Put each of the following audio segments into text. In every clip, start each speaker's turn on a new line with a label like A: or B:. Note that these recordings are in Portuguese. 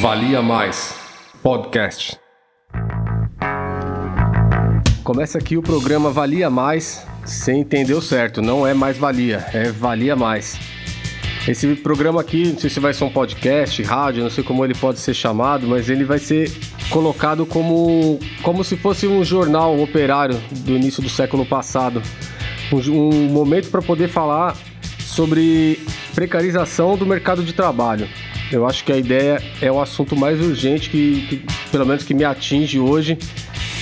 A: Valia Mais Podcast. Começa aqui o programa Valia Mais. Você entendeu certo, não é mais valia, é valia mais. Esse programa aqui, não sei se vai ser um podcast, rádio, não sei como ele pode ser chamado, mas ele vai ser colocado como, como se fosse um jornal operário do início do século passado. Um, um momento para poder falar sobre precarização do mercado de trabalho. Eu acho que a ideia é o assunto mais urgente que, que pelo menos que me atinge hoje,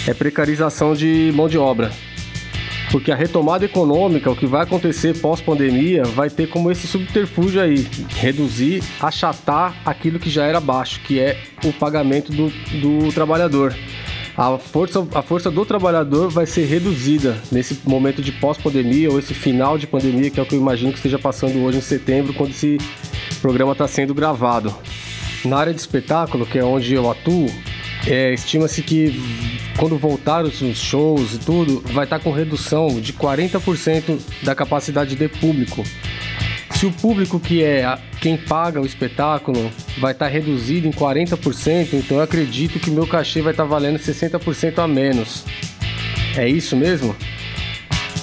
A: é precarização de mão de obra. Porque a retomada econômica, o que vai acontecer pós-pandemia, vai ter como esse subterfúgio aí, reduzir, achatar aquilo que já era baixo, que é o pagamento do, do trabalhador. A força, a força do trabalhador vai ser reduzida nesse momento de pós-pandemia ou esse final de pandemia, que é o que eu imagino que esteja passando hoje em setembro, quando esse programa está sendo gravado. Na área de espetáculo, que é onde eu atuo, é, estima-se que quando voltar os shows e tudo, vai estar tá com redução de 40% da capacidade de público. Se o público que é quem paga o espetáculo vai estar tá reduzido em 40%, então eu acredito que meu cachê vai estar tá valendo 60% a menos. É isso mesmo?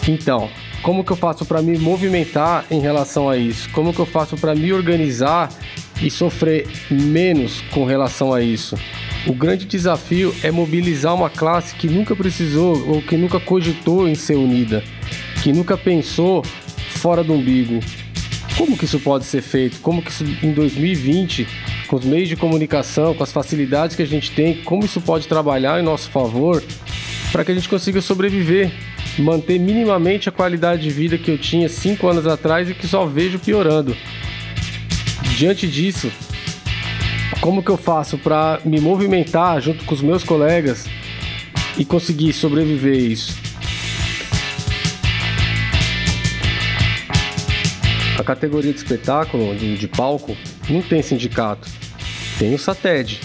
A: Então, como que eu faço para me movimentar em relação a isso? Como que eu faço para me organizar e sofrer menos com relação a isso? O grande desafio é mobilizar uma classe que nunca precisou ou que nunca cogitou em ser unida, que nunca pensou fora do umbigo. Como que isso pode ser feito? Como que isso, em 2020, com os meios de comunicação, com as facilidades que a gente tem, como isso pode trabalhar em nosso favor para que a gente consiga sobreviver, manter minimamente a qualidade de vida que eu tinha cinco anos atrás e que só vejo piorando. Diante disso, como que eu faço para me movimentar junto com os meus colegas e conseguir sobreviver isso? A categoria de espetáculo, de, de palco, não tem sindicato. Tem o SATED,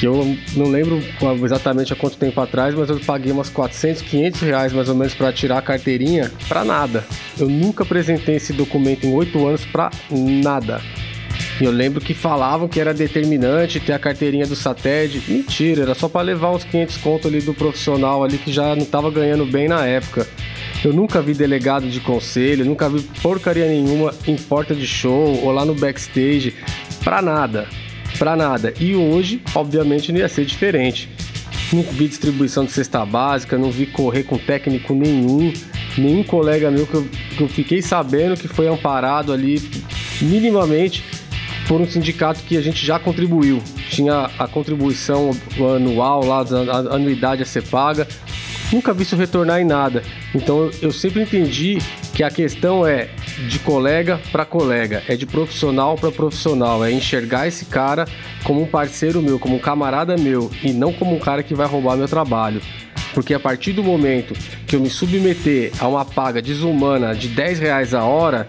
A: que eu não lembro exatamente há quanto tempo atrás, mas eu paguei umas 400, 500 reais mais ou menos para tirar a carteirinha para nada. Eu nunca apresentei esse documento em oito anos para nada. E eu lembro que falavam que era determinante ter a carteirinha do SATED. Mentira, era só para levar uns 500 conto ali do profissional ali que já não estava ganhando bem na época. Eu nunca vi delegado de conselho, nunca vi porcaria nenhuma em porta de show ou lá no backstage, pra nada, pra nada. E hoje, obviamente, não ia ser diferente. Não vi distribuição de cesta básica, não vi correr com técnico nenhum, nenhum colega meu que eu, que eu fiquei sabendo que foi amparado ali minimamente por um sindicato que a gente já contribuiu. Tinha a contribuição anual lá, a anuidade a ser paga. Nunca vi isso retornar em nada. Então eu sempre entendi que a questão é de colega para colega, é de profissional para profissional, é enxergar esse cara como um parceiro meu, como um camarada meu e não como um cara que vai roubar meu trabalho. Porque a partir do momento que eu me submeter a uma paga desumana de 10 reais a hora,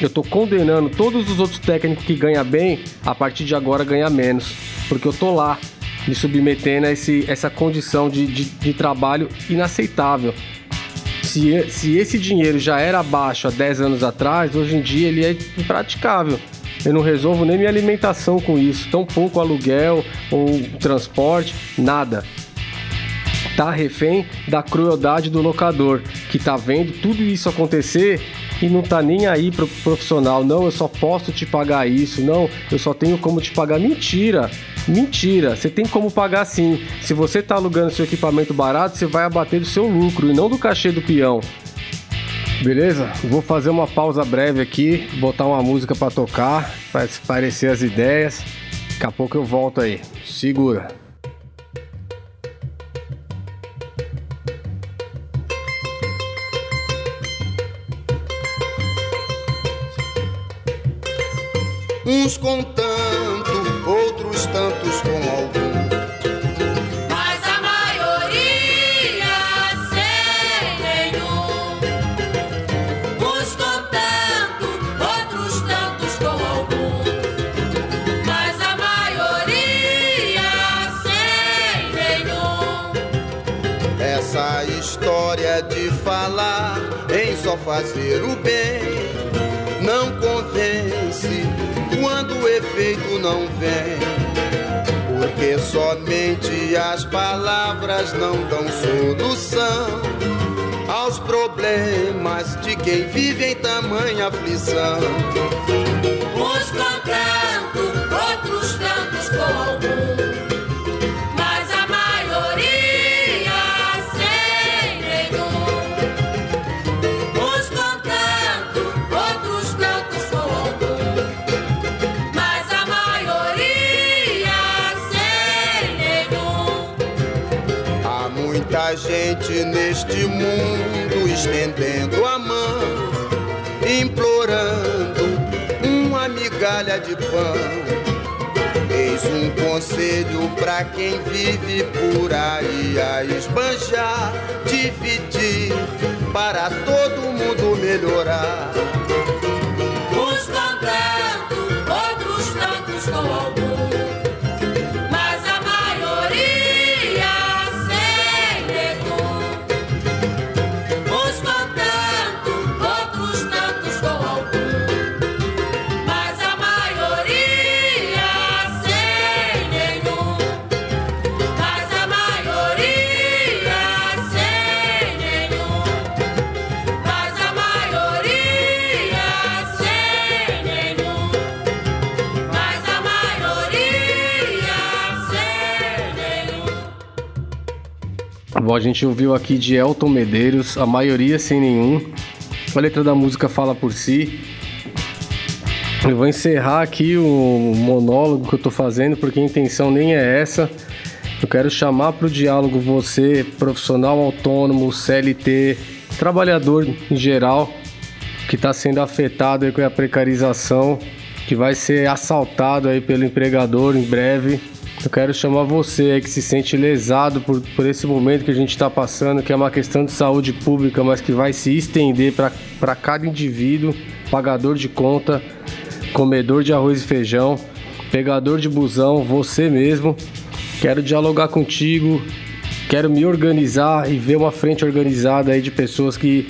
A: eu tô condenando todos os outros técnicos que ganham bem a partir de agora ganhar menos, porque eu tô lá me submetendo a esse, essa condição de, de, de trabalho inaceitável. Se, se esse dinheiro já era baixo há 10 anos atrás, hoje em dia ele é impraticável. Eu não resolvo nem minha alimentação com isso, tão pouco aluguel ou transporte, nada. Tá refém da crueldade do locador, que tá vendo tudo isso acontecer e não tá nem aí pro profissional. Não, eu só posso te pagar isso. Não, eu só tenho como te pagar. Mentira! Mentira! Você tem como pagar sim. Se você tá alugando seu equipamento barato, você vai abater do seu lucro e não do cachê do peão. Beleza? Vou fazer uma pausa breve aqui, botar uma música para tocar, para parecer as ideias. Daqui a pouco eu volto aí. Segura.
B: uns com tanto, outros tantos com algum.
C: Mas a maioria sem nenhum. Uns com tanto, outros tantos com algum. Mas a maioria sem nenhum.
B: Essa história de falar em só fazer o bem não convence quando o efeito não vem. Porque somente as palavras não dão solução aos problemas de quem vive em tamanha aflição. Gente neste mundo estendendo a mão, implorando uma migalha de pão. Eis um conselho pra quem vive por aí a esbanjar, dividir para todo mundo melhorar.
A: Bom, a gente ouviu aqui de Elton Medeiros, a maioria sem nenhum. A letra da música fala por si. Eu vou encerrar aqui o monólogo que eu tô fazendo, porque a intenção nem é essa. Eu quero chamar para o diálogo você, profissional autônomo, CLT, trabalhador em geral, que está sendo afetado aí com a precarização, que vai ser assaltado aí pelo empregador em breve. Eu quero chamar você que se sente lesado por, por esse momento que a gente está passando, que é uma questão de saúde pública, mas que vai se estender para cada indivíduo, pagador de conta, comedor de arroz e feijão, pegador de busão, você mesmo. Quero dialogar contigo, quero me organizar e ver uma frente organizada aí de pessoas que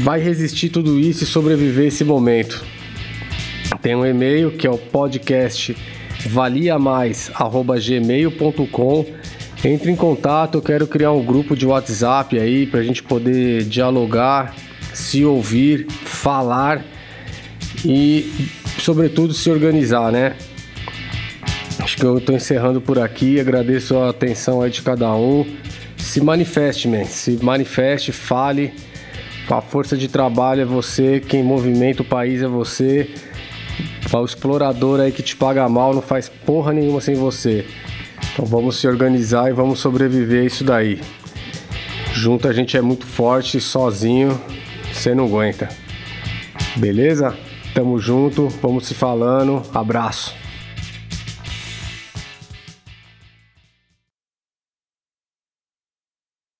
A: vai resistir tudo isso e sobreviver esse momento. Tem um e-mail que é o podcast valiamais@gmail.com. Entre em contato, eu quero criar um grupo de WhatsApp aí pra gente poder dialogar, se ouvir, falar e sobretudo se organizar, né? Acho que eu tô encerrando por aqui, agradeço a atenção aí de cada um. Se manifeste, man. se manifeste, fale. A força de trabalho é você, quem movimenta o país é você. O explorador aí que te paga mal não faz porra nenhuma sem você. Então vamos se organizar e vamos sobreviver a isso daí. Junto a gente é muito forte, sozinho você não aguenta. Beleza? Tamo junto, vamos se falando. Abraço.